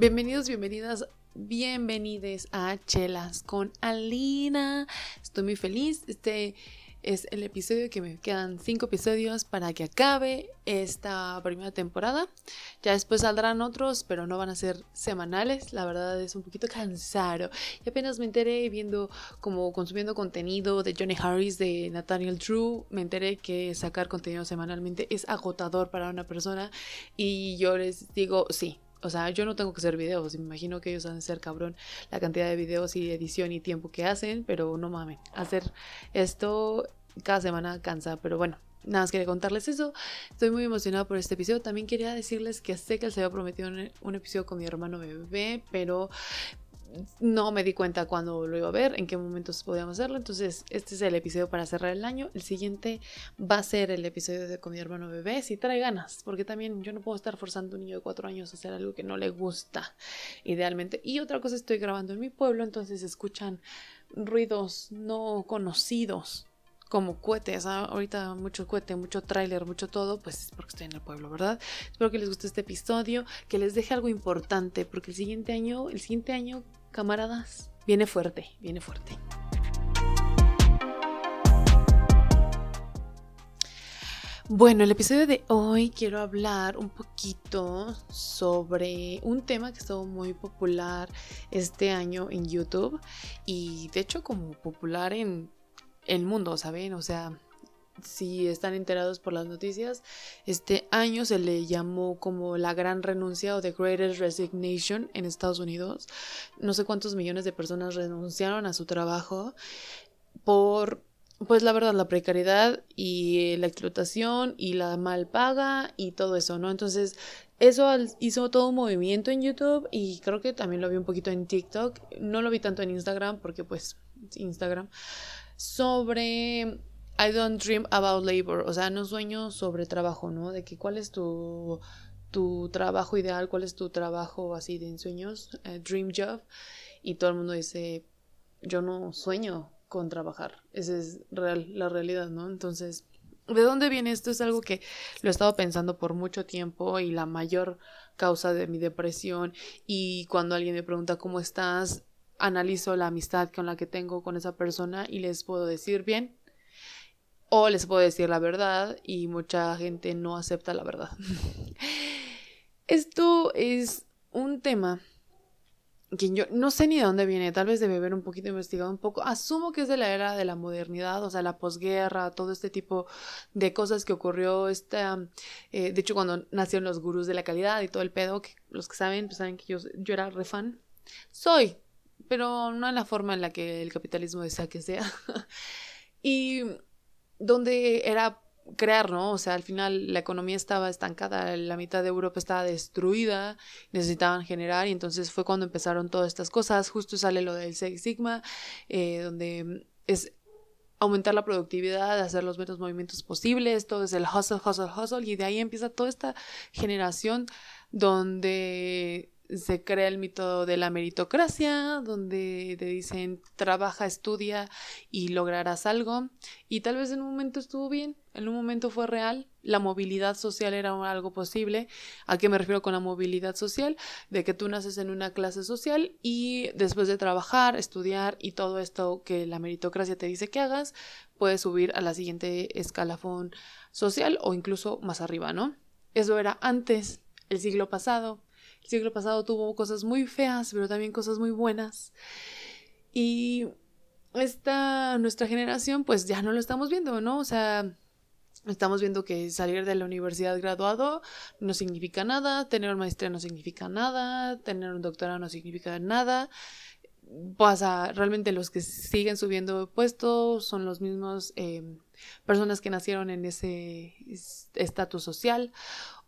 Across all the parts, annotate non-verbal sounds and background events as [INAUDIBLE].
Bienvenidos, bienvenidas, bienvenides a Chelas con Alina. Estoy muy feliz. Este es el episodio que me quedan cinco episodios para que acabe esta primera temporada. Ya después saldrán otros, pero no van a ser semanales. La verdad es un poquito cansado. Y apenas me enteré viendo como consumiendo contenido de Johnny Harris, de Nathaniel True, me enteré que sacar contenido semanalmente es agotador para una persona. Y yo les digo, sí, o sea, yo no tengo que hacer videos, me imagino que ellos han de ser cabrón la cantidad de videos y edición y tiempo que hacen, pero no mames, hacer esto cada semana cansa, pero bueno, nada más quería contarles eso. Estoy muy emocionada por este episodio. También quería decirles que sé que se había prometido un, episodio con mi hermano bebé, pero no me di cuenta cuándo lo iba a ver, en qué momentos podíamos hacerlo. Entonces, este es el episodio para cerrar el año. El siguiente va a ser el episodio de con mi hermano bebé, si trae ganas, porque también yo no puedo estar forzando a un niño de cuatro años a hacer algo que no le gusta, idealmente. Y otra cosa, estoy grabando en mi pueblo, entonces escuchan ruidos no conocidos como cohetes, ahorita mucho cohete, mucho tráiler, mucho todo, pues es porque estoy en el pueblo, ¿verdad? Espero que les guste este episodio, que les deje algo importante, porque el siguiente año, el siguiente año camaradas, viene fuerte, viene fuerte. Bueno, el episodio de hoy quiero hablar un poquito sobre un tema que estuvo muy popular este año en YouTube y de hecho como popular en el mundo, ¿saben? O sea, si están enterados por las noticias, este año se le llamó como la gran renuncia o The Greatest Resignation en Estados Unidos. No sé cuántos millones de personas renunciaron a su trabajo por, pues la verdad, la precariedad y la explotación y la mal paga y todo eso, ¿no? Entonces, eso hizo todo un movimiento en YouTube y creo que también lo vi un poquito en TikTok. No lo vi tanto en Instagram porque pues Instagram sobre I don't dream about labor, o sea, no sueño sobre trabajo, ¿no? De que cuál es tu, tu trabajo ideal, cuál es tu trabajo así de ensueños, eh, dream job, y todo el mundo dice, yo no sueño con trabajar, esa es real, la realidad, ¿no? Entonces, ¿de dónde viene esto? Es algo que lo he estado pensando por mucho tiempo y la mayor causa de mi depresión. Y cuando alguien me pregunta cómo estás, analizo la amistad con la que tengo con esa persona y les puedo decir bien, o les puedo decir la verdad y mucha gente no acepta la verdad. [LAUGHS] Esto es un tema que yo no sé ni de dónde viene, tal vez debe haber un poquito investigado un poco. Asumo que es de la era de la modernidad, o sea, la posguerra, todo este tipo de cosas que ocurrió. Esta, eh, de hecho, cuando nacieron los gurús de la calidad y todo el pedo, que los que saben, pues saben que yo, yo era re fan. Soy, pero no en la forma en la que el capitalismo desea que sea. [LAUGHS] y donde era crear, ¿no? O sea, al final la economía estaba estancada, la mitad de Europa estaba destruida, necesitaban generar y entonces fue cuando empezaron todas estas cosas. Justo sale lo del Six Sigma, eh, donde es aumentar la productividad, hacer los menos movimientos posibles, todo es el hustle, hustle, hustle y de ahí empieza toda esta generación donde se crea el mito de la meritocracia, donde te dicen trabaja, estudia y lograrás algo. Y tal vez en un momento estuvo bien, en un momento fue real, la movilidad social era algo posible. ¿A qué me refiero con la movilidad social? De que tú naces en una clase social y después de trabajar, estudiar y todo esto que la meritocracia te dice que hagas, puedes subir a la siguiente escalafón social o incluso más arriba, ¿no? Eso era antes, el siglo pasado siglo pasado tuvo cosas muy feas, pero también cosas muy buenas. Y esta, nuestra generación, pues ya no lo estamos viendo, ¿no? O sea, estamos viendo que salir de la universidad graduado no significa nada, tener una maestría no significa nada, tener un doctorado no significa nada. Pasa, realmente los que siguen subiendo puestos son los mismos eh, personas que nacieron en ese estatus social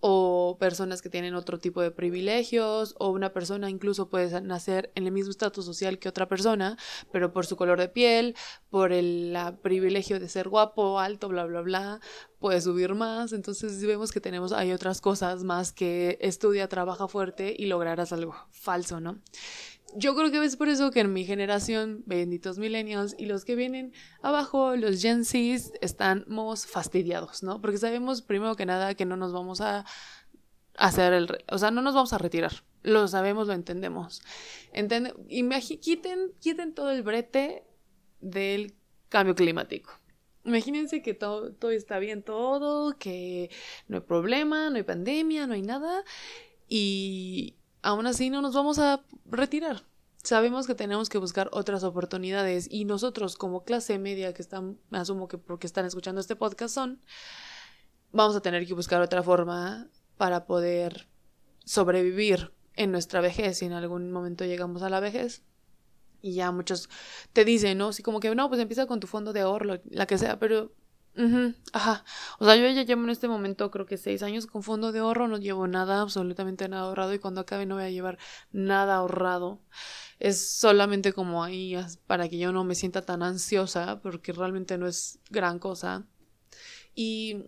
o personas que tienen otro tipo de privilegios o una persona incluso puede nacer en el mismo estatus social que otra persona, pero por su color de piel, por el privilegio de ser guapo, alto, bla, bla, bla, puede subir más. Entonces vemos que tenemos, hay otras cosas más que estudia, trabaja fuerte y lograrás algo falso, ¿no? Yo creo que es por eso que en mi generación, benditos millennials y los que vienen abajo, los Gen Zs, estamos fastidiados, ¿no? Porque sabemos primero que nada que no nos vamos a hacer el, o sea, no nos vamos a retirar. Lo sabemos, lo entendemos. Entende quiten, quiten todo el brete del cambio climático. Imagínense que todo, todo está bien, todo, que no hay problema, no hay pandemia, no hay nada. Y aún así no nos vamos a retirar. Sabemos que tenemos que buscar otras oportunidades y nosotros como clase media que están, me asumo que porque están escuchando este podcast son, vamos a tener que buscar otra forma para poder sobrevivir en nuestra vejez si en algún momento llegamos a la vejez. Y ya muchos te dicen, ¿no? Así como que, no, pues empieza con tu fondo de ahorro, la que sea, pero... ajá. O sea, yo ya llevo en este momento creo que seis años con fondo de ahorro, no llevo nada, absolutamente nada ahorrado y cuando acabe no voy a llevar nada ahorrado. Es solamente como ahí para que yo no me sienta tan ansiosa porque realmente no es gran cosa. Y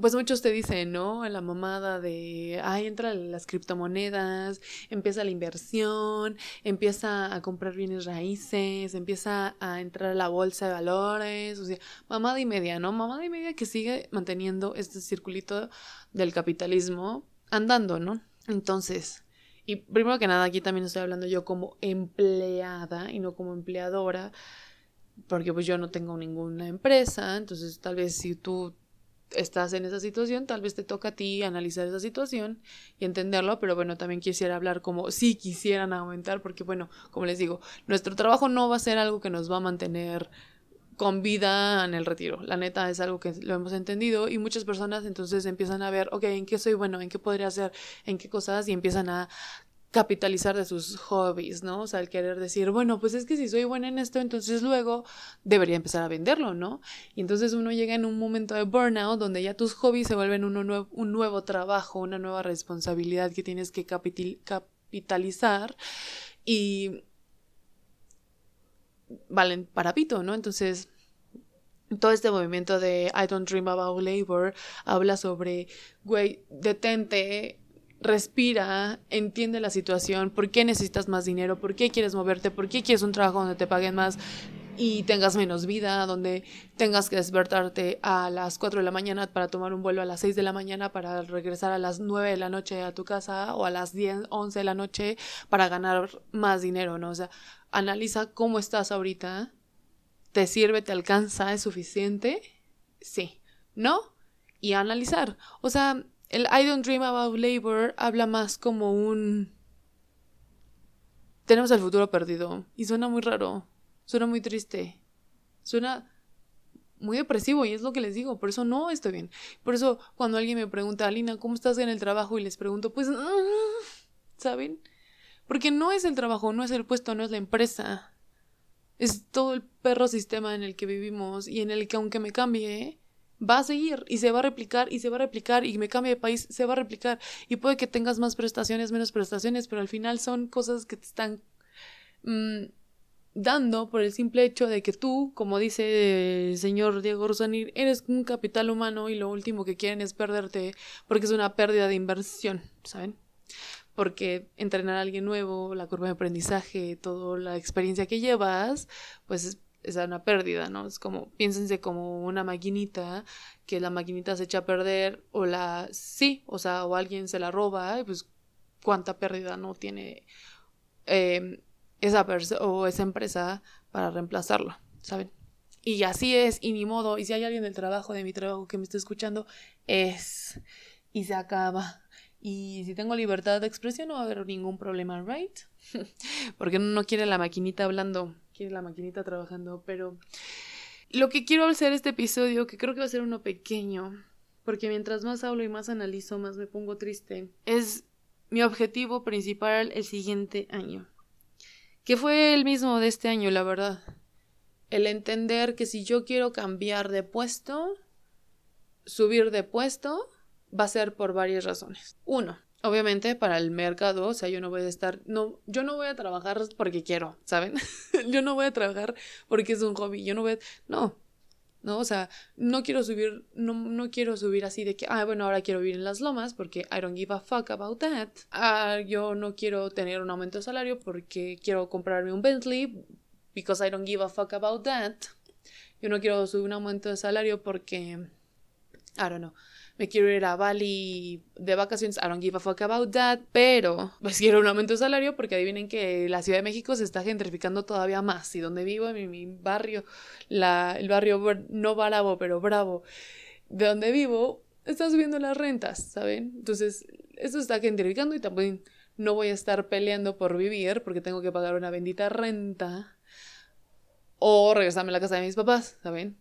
pues muchos te dicen, ¿no? La mamada de, ay, entra las criptomonedas, empieza la inversión, empieza a comprar bienes raíces, empieza a entrar a la bolsa de valores, o sea, mamada y media, ¿no? Mamada y media que sigue manteniendo este circulito del capitalismo andando, ¿no? Entonces, y primero que nada, aquí también estoy hablando yo como empleada y no como empleadora, porque pues yo no tengo ninguna empresa, entonces tal vez si tú estás en esa situación, tal vez te toca a ti analizar esa situación y entenderlo, pero bueno, también quisiera hablar como si quisieran aumentar, porque bueno, como les digo, nuestro trabajo no va a ser algo que nos va a mantener con vida en el retiro. La neta es algo que lo hemos entendido y muchas personas entonces empiezan a ver, ok, ¿en qué soy bueno? ¿En qué podría hacer? ¿En qué cosas? Y empiezan a capitalizar de sus hobbies, ¿no? O sea, el querer decir, bueno, pues es que si soy buena en esto, entonces luego debería empezar a venderlo, ¿no? Y entonces uno llega en un momento de burnout donde ya tus hobbies se vuelven uno un nuevo trabajo, una nueva responsabilidad que tienes que capitalizar y valen para pito, ¿no? Entonces, todo este movimiento de I don't dream about labor habla sobre, güey, detente, respira, entiende la situación, por qué necesitas más dinero, por qué quieres moverte, por qué quieres un trabajo donde te paguen más y tengas menos vida, donde tengas que despertarte a las 4 de la mañana para tomar un vuelo a las 6 de la mañana para regresar a las 9 de la noche a tu casa o a las 10, 11 de la noche para ganar más dinero, ¿no? O sea, analiza cómo estás ahorita, ¿te sirve, te alcanza, es suficiente? Sí, ¿no? Y analizar, o sea, el I don't dream about labor habla más como un... Tenemos el futuro perdido. Y suena muy raro. Suena muy triste. Suena muy depresivo y es lo que les digo. Por eso no estoy bien. Por eso cuando alguien me pregunta, Alina, ¿cómo estás en el trabajo? Y les pregunto, pues... [LAUGHS] ¿Saben? Porque no es el trabajo, no es el puesto, no es la empresa. Es todo el perro sistema en el que vivimos y en el que aunque me cambie, va a seguir y se va a replicar y se va a replicar y me cambie de país, se va a replicar y puede que tengas más prestaciones, menos prestaciones, pero al final son cosas que te están mm, dando por el simple hecho de que tú, como dice el señor Diego Rosanir, eres un capital humano y lo último que quieren es perderte porque es una pérdida de inversión, ¿saben? Porque entrenar a alguien nuevo, la curva de aprendizaje, toda la experiencia que llevas, pues es una pérdida, ¿no? Es como, piénsense como una maquinita, que la maquinita se echa a perder, o la, sí, o sea, o alguien se la roba, y pues cuánta pérdida no tiene em, esa persona o esa empresa para reemplazarlo, ¿saben? Y así es, y ni modo, y si hay alguien del trabajo, de mi trabajo que me esté escuchando, es, y se acaba. Y si tengo libertad de expresión no va a haber ningún problema, ¿right? [LAUGHS] Porque no quiere la maquinita hablando quiere la maquinita trabajando, pero lo que quiero hacer este episodio, que creo que va a ser uno pequeño, porque mientras más hablo y más analizo, más me pongo triste, es mi objetivo principal el siguiente año. Que fue el mismo de este año, la verdad. El entender que si yo quiero cambiar de puesto, subir de puesto, va a ser por varias razones. Uno, obviamente para el mercado, o sea, yo no voy a estar, no, yo no voy a trabajar porque quiero, ¿saben? [LAUGHS] yo no voy a trabajar porque es un hobby, yo no voy a, no, no, o sea, no quiero subir, no, no quiero subir así de que, ah, bueno, ahora quiero vivir en las lomas porque I don't give a fuck about that. Ah, yo no quiero tener un aumento de salario porque quiero comprarme un Bentley because I don't give a fuck about that. Yo no quiero subir un aumento de salario porque, I don't know, me quiero ir a Bali de vacaciones, I don't give a fuck about that, pero [LAUGHS] pues quiero un aumento de salario porque adivinen que la Ciudad de México se está gentrificando todavía más y donde vivo, en mi, barrio, la, el barrio no bravo, pero bravo, de donde vivo, está subiendo las rentas, ¿saben? Entonces, esto está gentrificando y también no voy a estar peleando por vivir porque tengo que pagar una bendita renta o regresarme a la casa de mis papás, ¿saben?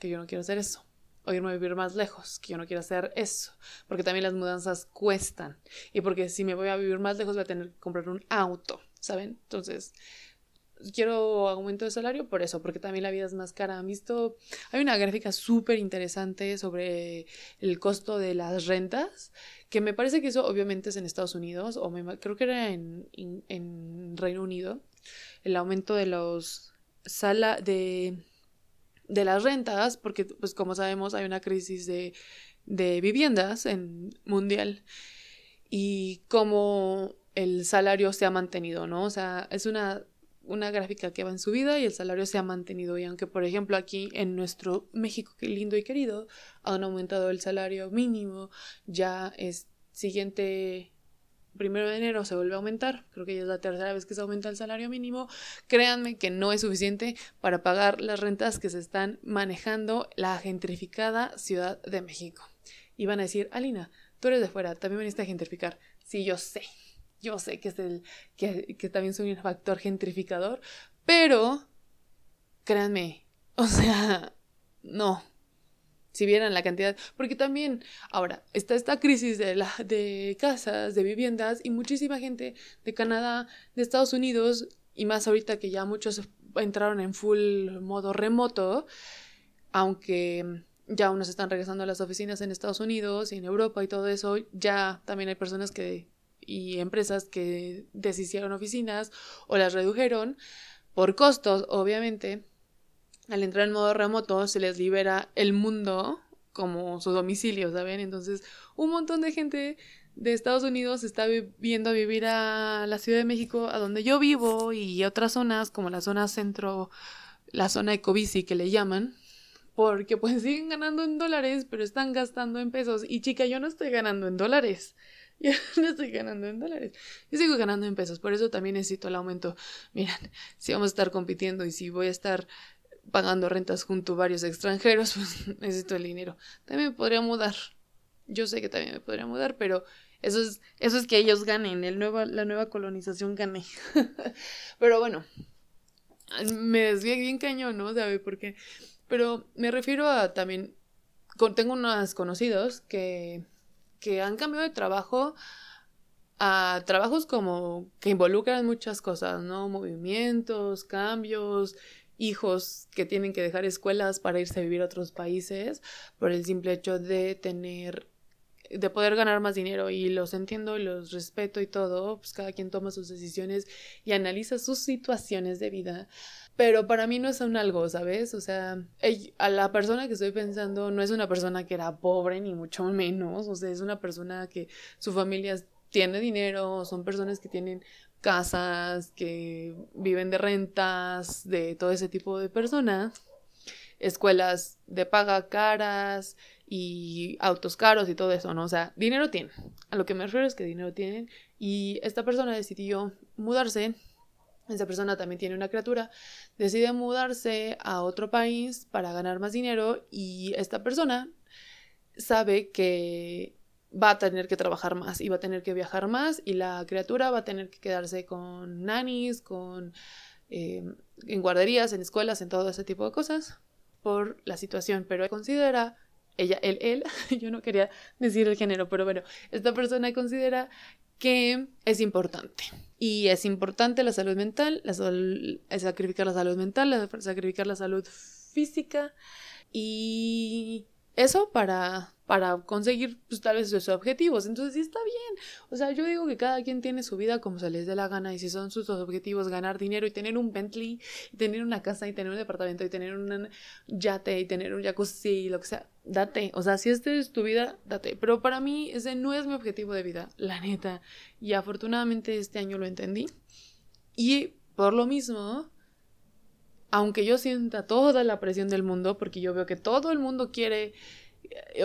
Que yo no quiero hacer eso. O irme a vivir más lejos, que yo no quiero hacer eso. Porque también las mudanzas cuestan. Y porque si me voy a vivir más lejos voy a tener que comprar un auto, ¿saben? Entonces, quiero aumento de salario por eso, porque también la vida es más cara. Han visto, hay una gráfica súper interesante sobre el costo de las rentas, que me parece que eso obviamente es en Estados Unidos, o creo que era en, en, Reino Unido, el aumento de los sala de, de las rentas, porque pues como sabemos hay una crisis de, de viviendas en mundial y como el salario se ha mantenido, ¿no? O sea, es una una gráfica que va en subida y el salario se ha mantenido. Y aunque, por ejemplo, aquí en nuestro México, que lindo y querido, han aumentado el salario mínimo, ya es siguiente primero de enero se vuelve a aumentar, creo que ya es la tercera vez que se aumenta el salario mínimo, créanme que no es suficiente para pagar las rentas que se están manejando la gentrificada Ciudad de México. Y van a decir, Alina, tú eres de fuera, también viniste a gentrificar. Sí, yo sé, yo sé que es el que, que también soy un factor gentrificador, pero créanme, o sea, no. Si vieran la cantidad, porque también ahora está esta crisis de, la, de casas, de viviendas y muchísima gente de Canadá, de Estados Unidos y más ahorita que ya muchos entraron en full modo remoto, aunque ya unos están regresando a las oficinas en Estados Unidos y en Europa y todo eso, ya también hay personas que y empresas que deshicieron oficinas o las redujeron por costos, obviamente. Al entrar en modo remoto se les libera el mundo como su domicilio, ¿saben? Entonces, un montón de gente de Estados Unidos está viendo a vivir a la Ciudad de México, a donde yo vivo, y otras zonas, como la zona centro, la zona ecobici que le llaman, porque pues [LAUGHS] siguen ganando en dólares, pero están gastando en pesos. Y chica, yo no estoy ganando en dólares. [LAUGHS] Yo no estoy ganando en dólares. Yo sigo ganando en pesos. Por eso también necesito el aumento. Miren, si vamos a estar compitiendo y si voy a estar pagando rentas junto a varios extranjeros, [LAUGHS] pues necesito el dinero. También me podría mudar. Yo sé que también me podría mudar, pero eso es, eso es que ellos ganen, el nueva, la nueva colonización gane. [LAUGHS] pero bueno, me desvié bien cañón, ¿no? ¿Sabe por qué? Pero me refiero a también, tengo unos conocidos que que han cambiado de trabajo a trabajos como que involucran muchas cosas, ¿no? Movimientos, cambios, hijos que tienen que dejar escuelas para irse a vivir a otros países por el simple hecho de tener de poder ganar más dinero y los entiendo y los respeto y todo, pues cada quien toma sus decisiones y analiza sus situaciones de vida. Pero para mí no es un algo, ¿sabes? O sea, a la persona que estoy pensando no es una persona que era pobre, ni mucho menos. O sea, es una persona que su familia tiene dinero, son personas que tienen casas, que viven de rentas, de todo ese tipo de personas. Escuelas de paga caras, y autos caros y todo eso, ¿no? O sea, dinero tienen. A lo que me refiero es que dinero tienen. Y esta persona decidió mudarse. Esta persona también tiene una criatura. Decide mudarse a otro país para ganar más dinero. Y esta persona sabe que va a tener que trabajar más y va a tener que viajar más. Y la criatura va a tener que quedarse con nannies, con. Eh, en guarderías, en escuelas, en todo ese tipo de cosas por la situación, pero considera ella, él, él, [LAUGHS] yo no quería decir el género, pero bueno, esta persona considera que es importante. Y es importante la salud mental, la sacrificar la salud mental, sacrificar la salud física y eso para para conseguir pues, tal vez sus objetivos. Entonces sí está bien. O sea, yo digo que cada quien tiene su vida como se les dé la gana y si son sus objetivos ganar dinero y tener un Bentley, tener una casa y tener un departamento y tener un yate y tener un jacuzzi y lo que sea, date. O sea, si esta es tu vida, date. Pero para mí ese no es mi objetivo de vida, la neta. Y afortunadamente este año lo entendí. Y por lo mismo, aunque yo sienta toda la presión del mundo, porque yo veo que todo el mundo quiere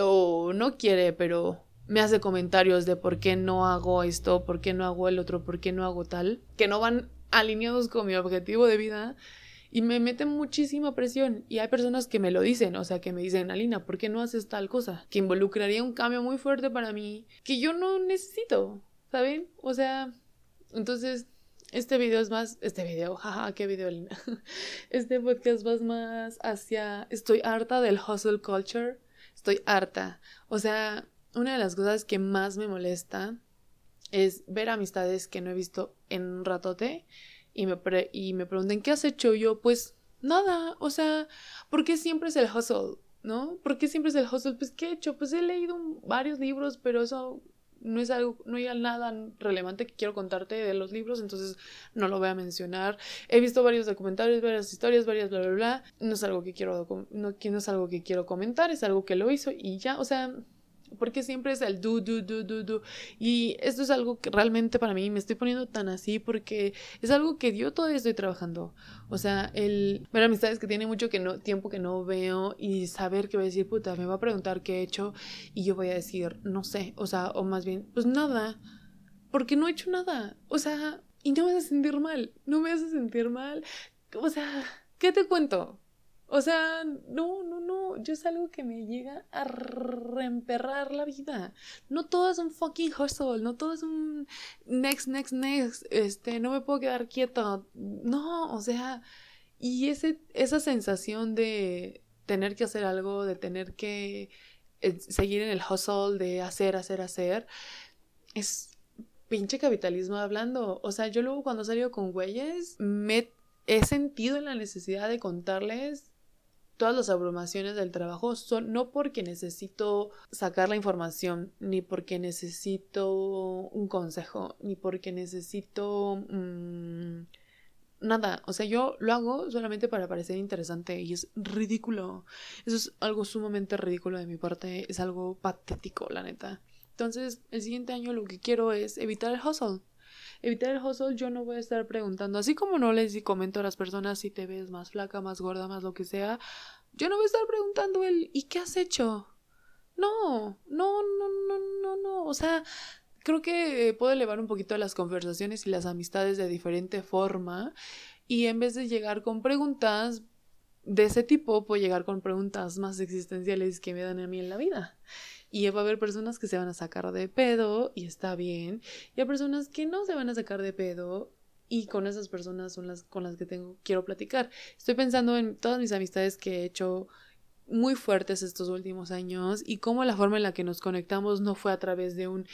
o no quiere, pero me hace comentarios de por qué no hago esto, por qué no hago el otro, por qué no hago tal, que no van alineados con mi objetivo de vida y me meten muchísima presión. Y hay personas que me lo dicen, o sea, que me dicen, Alina, ¿por qué no haces tal cosa? Que involucraría un cambio muy fuerte para mí, que yo no necesito, ¿saben? O sea, entonces, este video es más, este video, [LAUGHS] jaja, qué video, Alina. [LAUGHS] Este podcast va más hacia, estoy harta del hustle culture, estoy harta. O sea, una de las cosas que más me molesta es ver amistades que no he visto en un ratote y me, y me preguntan, ¿qué has hecho? yo, pues nada, o sea, ¿por qué siempre es el hustle? ¿No? ¿Por qué siempre es el hustle? Pues, ¿qué he hecho? Pues he leído varios libros, pero eso no es algo, no hay nada relevante que quiero contarte de los libros, entonces no lo voy a mencionar. He visto varios documentales, varias historias, varias bla bla bla. No es algo que quiero, no, no es algo que quiero comentar, es algo que lo hizo y ya, o sea, porque siempre es el do, do, do, do, do. Y esto es algo que realmente para mí me estoy poniendo tan así porque es algo que yo todavía estoy trabajando. O sea, el ver amistades que tiene mucho que no, tiempo que no veo y saber que voy a decir, puta, me va a preguntar qué he hecho y yo voy a decir, no sé. O sea, o más bien, pues nada. Porque no he hecho nada. O sea, y no me hace sentir mal. No me hace sentir mal. O sea, ¿qué te cuento? O sea, no, no, no, yo es algo que me llega a reemperrar la vida. No todo es un fucking hustle, no todo es un next, next, next, este, no me puedo quedar quieto. No, o sea, y ese, esa sensación de tener que hacer algo, de tener que eh, seguir en el hustle, de hacer, hacer, hacer, es pinche capitalismo hablando. O sea, yo luego cuando salgo con güeyes, me he sentido la necesidad de contarles todas las abrumaciones del trabajo son no porque necesito sacar la información, ni porque necesito un consejo, ni porque necesito mm, nada. O sea, yo lo hago solamente para parecer interesante y es ridículo. Eso es algo sumamente ridículo de mi parte, es algo patético, la neta. Entonces, el siguiente año lo que quiero es evitar el hustle evitar el hustle, yo no voy a estar preguntando, así como no les comento a las personas si te ves más flaca, más gorda, más lo que sea, yo no voy a estar preguntando el ¿y qué has hecho? No, no, no, no, no, no, o sea, creo que puedo elevar un poquito las conversaciones y las amistades de diferente forma y en vez de llegar con preguntas de ese tipo, puedo llegar con preguntas más existenciales que me dan a mí en la vida. Y va a haber personas que se van a sacar de pedo y está bien. Y hay personas que no se van a sacar de pedo y con esas personas son las con las que tengo quiero platicar. Estoy pensando en todas mis amistades que he hecho muy fuertes estos últimos años y cómo la forma en la que nos conectamos no fue a través de un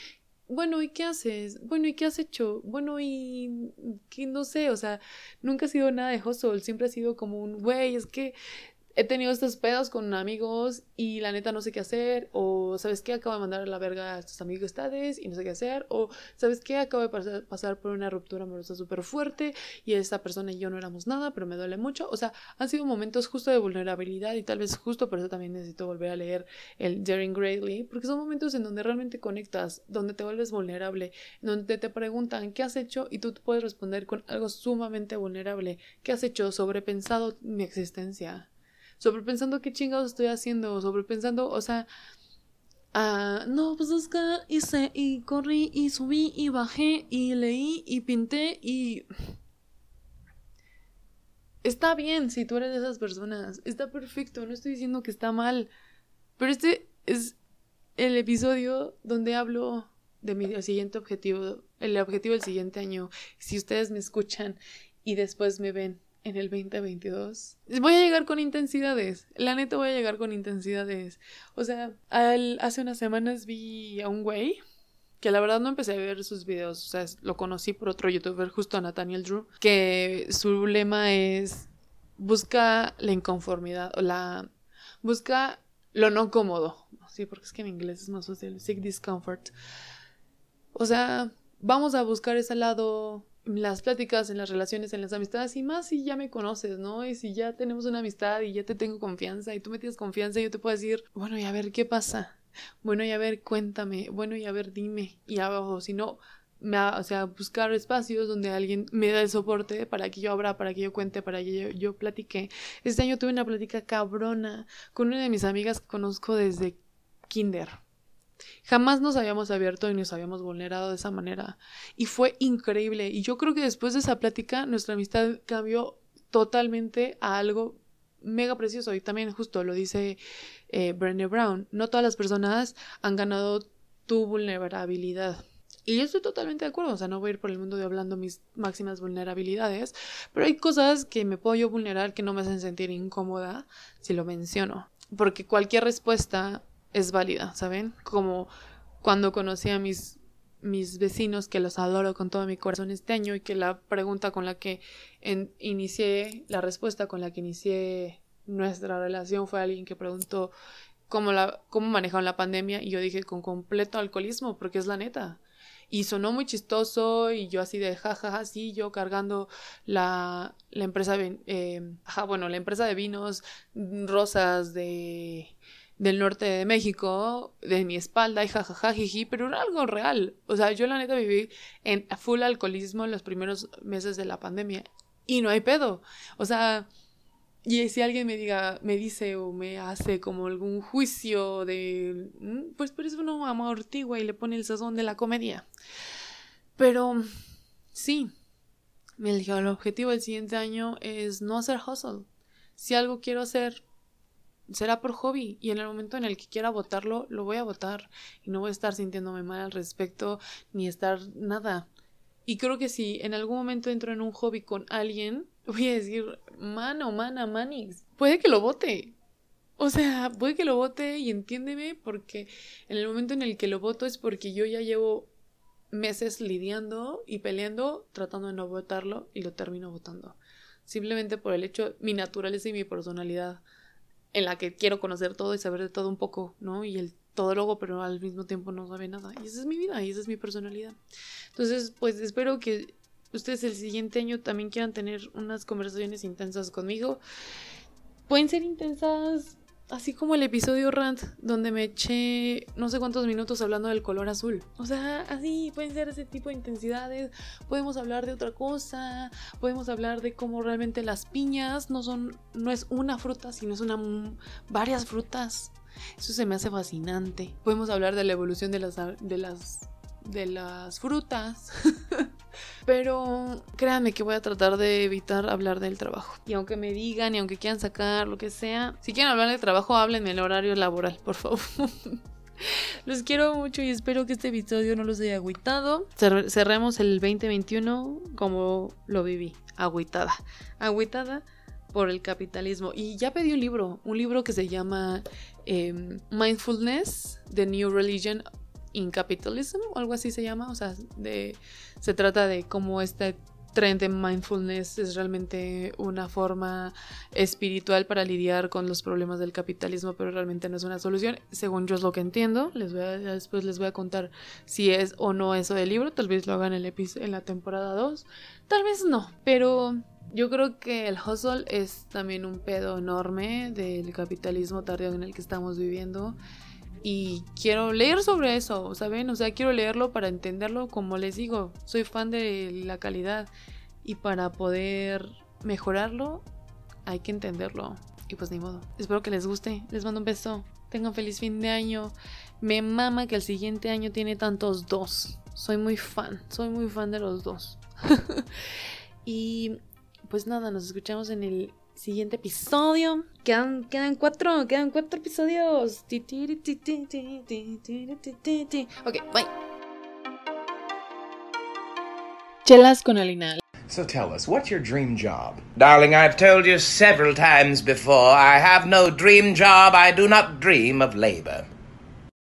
bueno, ¿y qué haces? Bueno, ¿y qué has hecho? Bueno, y que no sé, o sea, nunca ha sido nada de hustle, siempre ha sido como un, güey, es que he tenido estos pedos con amigos y la neta no sé qué hacer, o sabes qué, acabo de mandar a la verga a estos amistades y no sé qué hacer, o sabes qué, acabo de pasar, por una ruptura amorosa súper fuerte y esta persona y yo no éramos nada, pero me duele mucho. O sea, han sido momentos justo de vulnerabilidad y tal vez justo por eso también necesito volver a leer el Daring Greatly, porque son momentos en donde realmente conectas, donde te vuelves vulnerable, donde te preguntan qué has hecho y tú puedes responder con algo sumamente vulnerable. ¿Qué has hecho? Sobrepensado mi existencia sobrepensando qué chingados estoy haciendo, sobrepensando, o sea, ah, no, pues es que hice y corrí y subí y bajé y leí y pinté y... Está bien si tú eres de esas personas, está perfecto, no estoy diciendo que está mal, pero este es el episodio donde hablo de mi siguiente objetivo, el objetivo del siguiente año. Si ustedes me escuchan y después me ven en el 2022. Voy a llegar con intensidades. La neta voy a llegar con intensidades. O sea, hace unas semanas vi a un güey que la verdad no empecé a ver sus videos. O sea, lo conocí por otro youtuber, justo a Nathaniel Drew, que su lema es busca la inconformidad o la busca lo no cómodo. Sí, porque es que en inglés es más fácil. Seek discomfort. O sea, vamos a buscar ese lado las pláticas, en las relaciones, en las amistades y más si ya me conoces, ¿no? Y si ya tenemos una amistad y ya te tengo confianza y tú me tienes confianza yo te puedo decir, bueno, y a ver qué pasa. Bueno, y a ver, cuéntame. Bueno, y a ver, dime. Y abajo, si no, me, o sea, buscar espacios donde alguien me da el soporte para que yo abra, para que yo cuente, para que yo, yo. Este año tuve una plática cabrona con una de mis amigas que conozco desde kinder. Jamás nos habíamos abierto y nos habíamos vulnerado de esa manera. Y fue increíble. Y yo creo que después de esa plática, nuestra amistad cambió totalmente a algo mega precioso. Y también justo lo dice eh, Brené Brown. No todas las personas han ganado tu vulnerabilidad. Y yo estoy totalmente de acuerdo, o sea, no voy a ir por el mundo de hablando mis máximas vulnerabilidades, pero hay cosas que me puedo yo vulnerar que no me hacen sentir incómoda si lo menciono, porque cualquier respuesta es válida, ¿saben? Como cuando conocí a mis mis vecinos que los adoro con todo mi corazón este año y que la pregunta con la que inicié, la respuesta con la que inicié nuestra relación fue alguien que preguntó cómo, la, cómo manejaron la pandemia y yo dije con completo alcoholismo porque es la neta. Y sonó muy chistoso y yo así de jajaja, ja, sí, yo cargando la, la empresa, eh, bueno, la empresa de vinos rosas de del norte de México de mi espalda y jajaja, jiji, pero era algo real. O sea, yo la neta viví en full alcoholismo en los primeros meses de la pandemia y no hay pedo. O sea, y si alguien me diga, me dice o me hace como algún juicio de, mm, pues por eso uno amortigua y le pone el sazón de la comedia. Pero sí, el objetivo del siguiente año es no hacer hustle. Si algo quiero hacer, será por hobby y en el momento en el que quiera votarlo, lo voy a votar y no voy a estar sintiéndome mal al respecto ni estar nada. Y creo que si en algún momento entro en un hobby con alguien, [LAUGHS] voy a decir, mano, mana, manix, puede que lo vote. O sea, puede que lo vote y entiéndeme porque en el momento en el que lo voto es porque yo ya llevo meses lidiando y peleando tratando de no votarlo y lo termino votando. Simplemente por el hecho, mi naturaleza y mi personalidad en la que quiero conocer todo y saber de todo un poco, ¿no? Y el todólogo, pero al mismo tiempo no sabe nada. Y esa es mi vida y esa es mi personalidad. Entonces, pues espero que ustedes el siguiente año también quieran tener unas conversaciones intensas conmigo. Pueden ser intensas así como el episodio Rant, donde me eché no sé cuántos minutos hablando del color azul. O sea, así pueden ser ese tipo de intensidades. Podemos hablar de otra cosa. Podemos hablar de cómo realmente las piñas no son, no es una fruta, sino es una varias frutas. Eso se me hace fascinante. Podemos hablar de la evolución de las, de las de las frutas. [LAUGHS] Pero créanme que voy a tratar de evitar hablar del trabajo. Y aunque me digan y aunque quieran sacar lo que sea, si quieren hablar del trabajo, háblenme en el horario laboral, por favor. [LAUGHS] Los quiero mucho y espero que este episodio no los haya agüitado. Cerremos el 2021 como lo viví, agüitada. Agüitada por el capitalismo. Y ya pedí un libro, un libro que se llama em, Mindfulness, The New Religion in Capitalism o algo así se llama, o sea, de, se trata de cómo este tren de mindfulness es realmente una forma espiritual para lidiar con los problemas del capitalismo, pero realmente no es una solución, según yo es lo que entiendo. Les voy a, después les voy a contar si es o no eso del libro, tal vez lo hagan en, en la temporada 2, tal vez no, pero yo creo que el hustle es también un pedo enorme del capitalismo tardío en el que estamos viviendo y quiero leer sobre eso, ¿saben? O sea, quiero leerlo para entenderlo, como les digo, soy fan de la calidad y para poder mejorarlo hay que entenderlo. Y pues ni modo. Espero que les guste. Les mando un beso. Tengan feliz fin de año. Me mama que el siguiente año tiene tantos dos. Soy muy fan. Soy muy fan de los dos. [LAUGHS] y pues nada, nos escuchamos en el siguiente episodio. Quedan, quedan cuatro, quedan cuatro episodios. Ok, bye. Chelas con Alina. So tell us, what's your dream job? Darling, I've told you several times before, I have no dream job. I do not dream of labor.